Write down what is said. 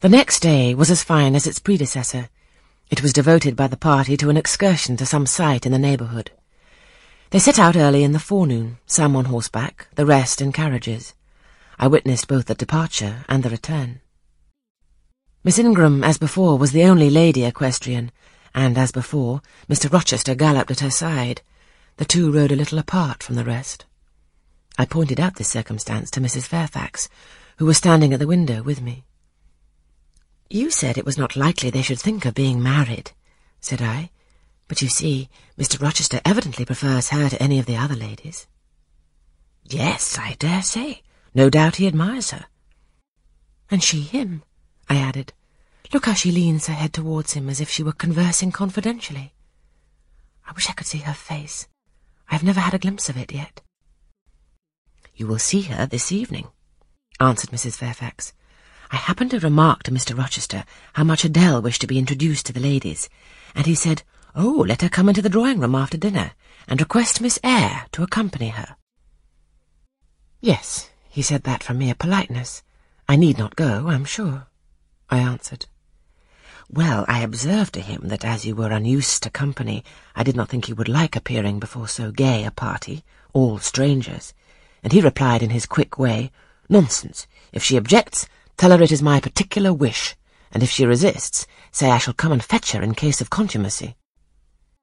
The next day was as fine as its predecessor. It was devoted by the party to an excursion to some site in the neighbourhood. They set out early in the forenoon, some on horseback, the rest in carriages. I witnessed both the departure and the return. Miss Ingram, as before, was the only lady equestrian, and, as before, Mr. Rochester galloped at her side. The two rode a little apart from the rest. I pointed out this circumstance to Mrs. Fairfax, who was standing at the window with me. You said it was not likely they should think of being married, said I. But you see, Mr. Rochester evidently prefers her to any of the other ladies. Yes, I dare say. No doubt he admires her. And she him, I added. Look how she leans her head towards him as if she were conversing confidentially. I wish I could see her face. I have never had a glimpse of it yet. You will see her this evening, answered Mrs. Fairfax. I happened to remark to Mr. Rochester how much Adele wished to be introduced to the ladies, and he said, Oh, let her come into the drawing-room after dinner, and request Miss Eyre to accompany her. Yes, he said that from mere politeness. I need not go, I'm sure, I answered. Well, I observed to him that as you were unused to company, I did not think you would like appearing before so gay a party, all strangers, and he replied in his quick way, Nonsense. If she objects, tell her it is my particular wish, and if she resists, say I shall come and fetch her in case of contumacy.